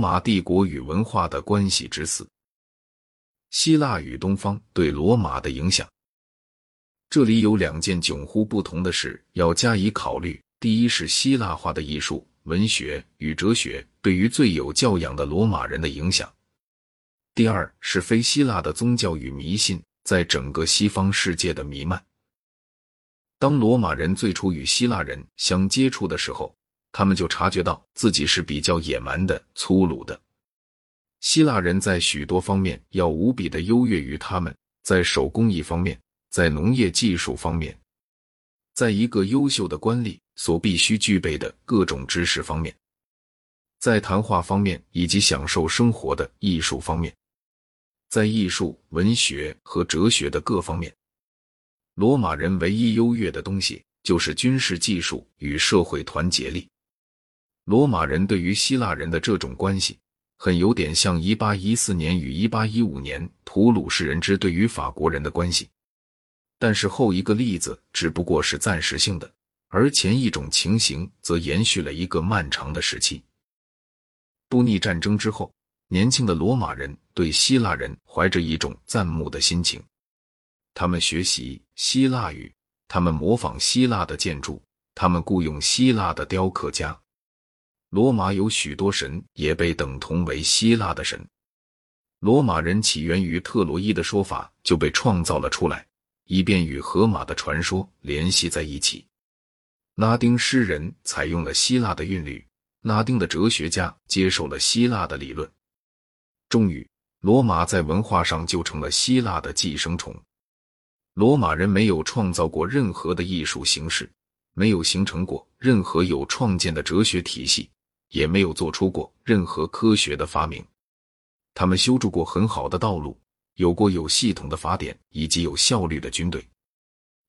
马帝国与文化的关系之四：希腊与东方对罗马的影响。这里有两件迥乎不同的事要加以考虑：第一是希腊化的艺术、文学与哲学对于最有教养的罗马人的影响；第二是非希腊的宗教与迷信在整个西方世界的弥漫。当罗马人最初与希腊人相接触的时候，他们就察觉到自己是比较野蛮的、粗鲁的。希腊人在许多方面要无比的优越于他们，在手工艺方面，在农业技术方面，在一个优秀的官吏所必须具备的各种知识方面，在谈话方面以及享受生活的艺术方面，在艺术、文学和哲学的各方面。罗马人唯一优越的东西就是军事技术与社会团结力。罗马人对于希腊人的这种关系，很有点像一八一四年与一八一五年图鲁士人之对于法国人的关系。但是后一个例子只不过是暂时性的，而前一种情形则延续了一个漫长的时期。布匿战争之后，年轻的罗马人对希腊人怀着一种赞慕的心情。他们学习希腊语，他们模仿希腊的建筑，他们雇佣希腊的雕刻家。罗马有许多神，也被等同为希腊的神。罗马人起源于特洛伊的说法就被创造了出来，以便与荷马的传说联系在一起。拉丁诗人采用了希腊的韵律，拉丁的哲学家接受了希腊的理论。终于，罗马在文化上就成了希腊的寄生虫。罗马人没有创造过任何的艺术形式，没有形成过任何有创建的哲学体系，也没有做出过任何科学的发明。他们修筑过很好的道路，有过有系统的法典以及有效率的军队，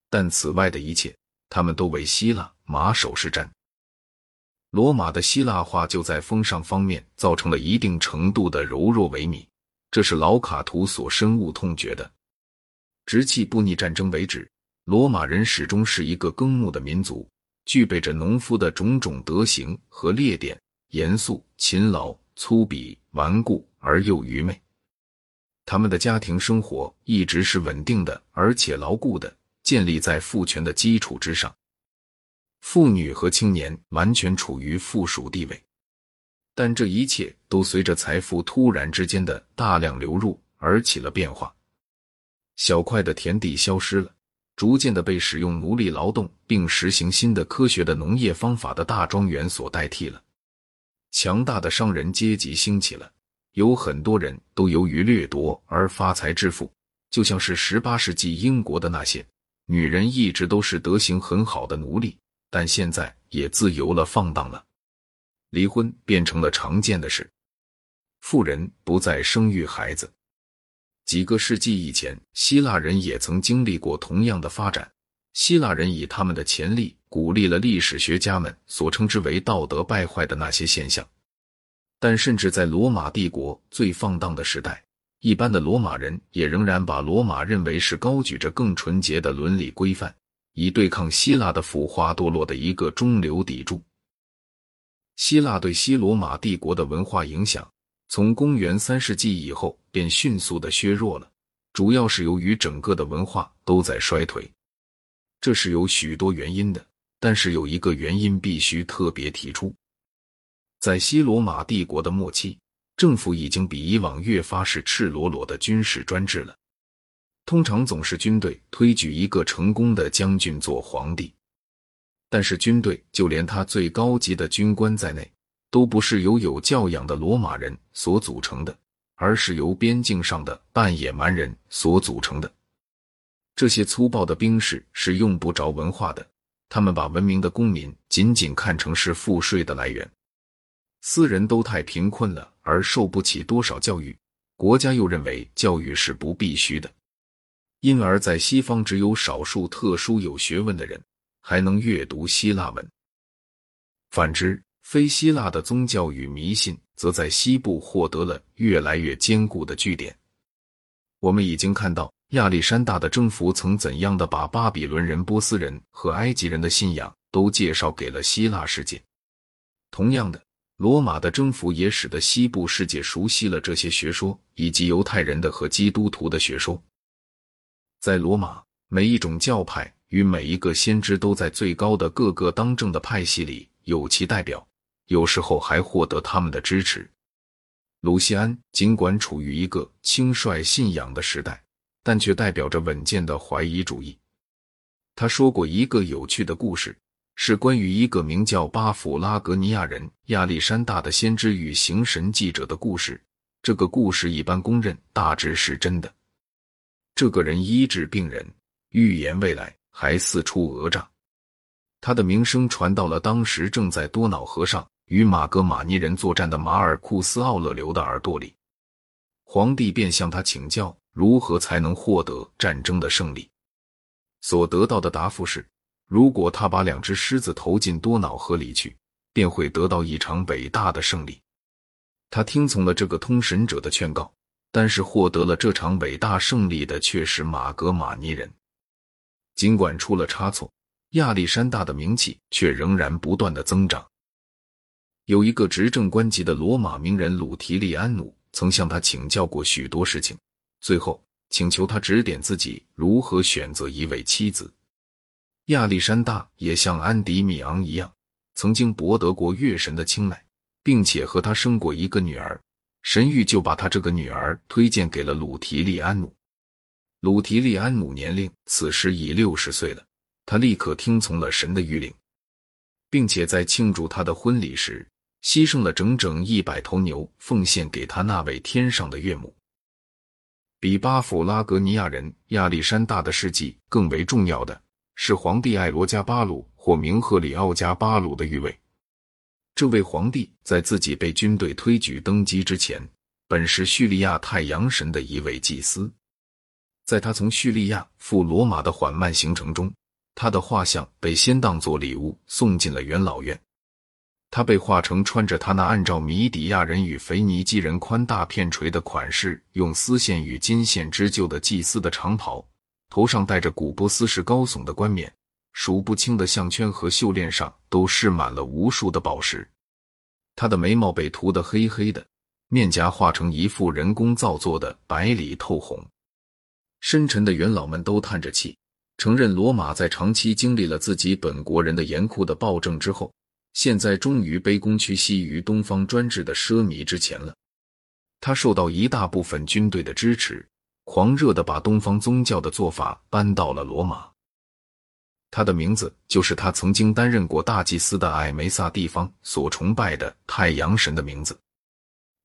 但此外的一切，他们都为希腊马首是瞻。罗马的希腊化就在风尚方面造成了一定程度的柔弱萎靡，这是老卡图所深恶痛绝的。直至布匿战争为止，罗马人始终是一个耕牧的民族，具备着农夫的种种德行和劣点：严肃、勤劳、粗鄙、顽固而又愚昧。他们的家庭生活一直是稳定的，而且牢固的，建立在父权的基础之上。妇女和青年完全处于附属地位，但这一切都随着财富突然之间的大量流入而起了变化。小块的田地消失了，逐渐的被使用奴隶劳动并实行新的科学的农业方法的大庄园所代替了。强大的商人阶级兴起了，有很多人都由于掠夺而发财致富，就像是十八世纪英国的那些女人一直都是德行很好的奴隶，但现在也自由了、放荡了，离婚变成了常见的事，富人不再生育孩子。几个世纪以前，希腊人也曾经历过同样的发展。希腊人以他们的潜力鼓励了历史学家们所称之为道德败坏的那些现象。但甚至在罗马帝国最放荡的时代，一般的罗马人也仍然把罗马认为是高举着更纯洁的伦理规范，以对抗希腊的腐化堕落的一个中流砥柱。希腊对西罗马帝国的文化影响。从公元三世纪以后，便迅速的削弱了，主要是由于整个的文化都在衰退。这是有许多原因的，但是有一个原因必须特别提出：在西罗马帝国的末期，政府已经比以往越发是赤裸裸的军事专制了。通常总是军队推举一个成功的将军做皇帝，但是军队就连他最高级的军官在内。都不是由有教养的罗马人所组成的，而是由边境上的半野蛮人所组成的。这些粗暴的兵士是用不着文化的，他们把文明的公民仅仅看成是赋税的来源。私人都太贫困了，而受不起多少教育，国家又认为教育是不必须的，因而，在西方只有少数特殊有学问的人还能阅读希腊文，反之。非希腊的宗教与迷信，则在西部获得了越来越坚固的据点。我们已经看到亚历山大的征服曾怎样的把巴比伦人、波斯人和埃及人的信仰都介绍给了希腊世界。同样的，罗马的征服也使得西部世界熟悉了这些学说，以及犹太人的和基督徒的学说。在罗马，每一种教派与每一个先知都在最高的各个当政的派系里有其代表，有时候还获得他们的支持。卢西安尽管处于一个轻率信仰的时代，但却代表着稳健的怀疑主义。他说过一个有趣的故事。是关于一个名叫巴甫拉格尼亚人亚历山大的先知与行神记者的故事。这个故事一般公认大致是真的。这个人医治病人，预言未来，还四处讹诈。他的名声传到了当时正在多瑙河上与马格马尼人作战的马尔库斯·奥勒留的耳朵里。皇帝便向他请教如何才能获得战争的胜利。所得到的答复是。如果他把两只狮子投进多瑙河里去，便会得到一场伟大的胜利。他听从了这个通神者的劝告，但是获得了这场伟大胜利的却是马格马尼人。尽管出了差错，亚历山大的名气却仍然不断的增长。有一个执政官级的罗马名人鲁提利安努曾向他请教过许多事情，最后请求他指点自己如何选择一位妻子。亚历山大也像安迪米昂一样，曾经博得过月神的青睐，并且和他生过一个女儿。神谕就把他这个女儿推荐给了鲁提利安努。鲁提利安努年龄此时已六十岁了，他立刻听从了神的谕令，并且在庆祝他的婚礼时，牺牲了整整一百头牛，奉献给他那位天上的岳母。比巴甫拉格尼亚人亚历山大的事迹更为重要的。是皇帝艾罗加巴鲁或名赫里奥加巴鲁的御位。这位皇帝在自己被军队推举登基之前，本是叙利亚太阳神的一位祭司。在他从叙利亚赴罗马的缓慢行程中，他的画像被先当作礼物送进了元老院。他被画成穿着他那按照米底亚人与腓尼基人宽大片锤的款式，用丝线与金线织就的祭司的长袍。头上戴着古波斯式高耸的冠冕，数不清的项圈和袖链上都饰满了无数的宝石。他的眉毛被涂得黑黑的，面颊画成一副人工造作的白里透红。深沉的元老们都叹着气，承认罗马在长期经历了自己本国人的严酷的暴政之后，现在终于卑躬屈膝于东方专制的奢靡之前了。他受到一大部分军队的支持。狂热的把东方宗教的做法搬到了罗马。他的名字就是他曾经担任过大祭司的艾梅萨地方所崇拜的太阳神的名字。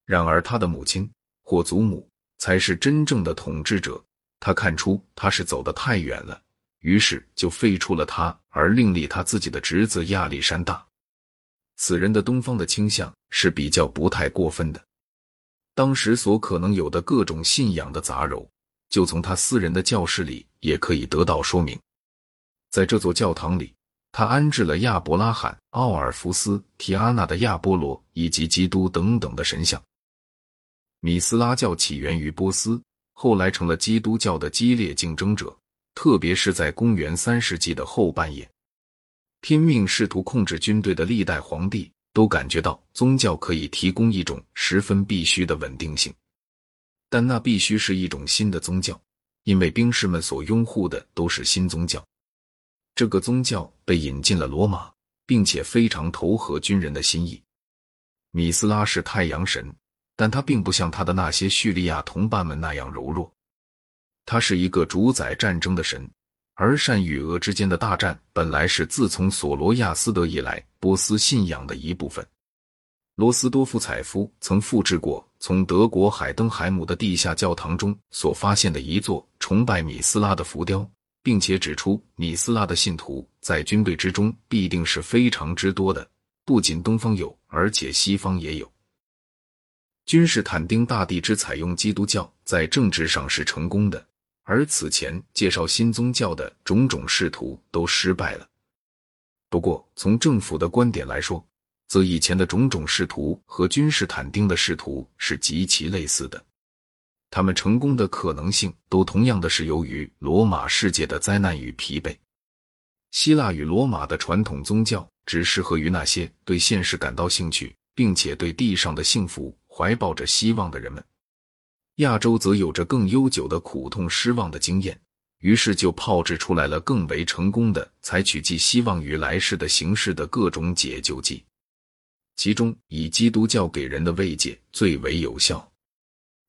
然而，他的母亲或祖母才是真正的统治者。他看出他是走得太远了，于是就废除了他，而另立他自己的侄子亚历山大。此人的东方的倾向是比较不太过分的。当时所可能有的各种信仰的杂糅，就从他私人的教室里也可以得到说明。在这座教堂里，他安置了亚伯拉罕、奥尔弗斯、提阿纳的亚波罗以及基督等等的神像。米斯拉教起源于波斯，后来成了基督教的激烈竞争者，特别是在公元三世纪的后半叶，拼命试图控制军队的历代皇帝。都感觉到宗教可以提供一种十分必须的稳定性，但那必须是一种新的宗教，因为兵士们所拥护的都是新宗教。这个宗教被引进了罗马，并且非常投合军人的心意。米斯拉是太阳神，但他并不像他的那些叙利亚同伴们那样柔弱，他是一个主宰战争的神。而善与恶之间的大战本来是自从索罗亚斯德以来波斯信仰的一部分。罗斯多夫采夫曾复制过从德国海登海姆的地下教堂中所发现的一座崇拜米斯拉的浮雕，并且指出米斯拉的信徒在军队之中必定是非常之多的，不仅东方有，而且西方也有。君士坦丁大帝之采用基督教，在政治上是成功的。而此前介绍新宗教的种种试图都失败了。不过，从政府的观点来说，则以前的种种试图和君士坦丁的试图是极其类似的。他们成功的可能性都同样的是由于罗马世界的灾难与疲惫。希腊与罗马的传统宗教只适合于那些对现实感到兴趣、并且对地上的幸福怀抱着希望的人们。亚洲则有着更悠久的苦痛、失望的经验，于是就炮制出来了更为成功的采取寄希望于来世的形式的各种解救剂。其中以基督教给人的慰藉最为有效，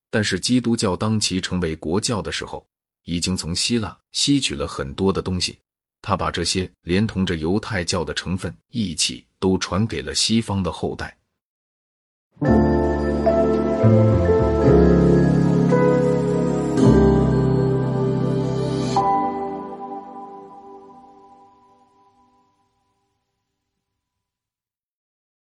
但是基督教当其成为国教的时候，已经从希腊吸取了很多的东西，他把这些连同着犹太教的成分一起都传给了西方的后代。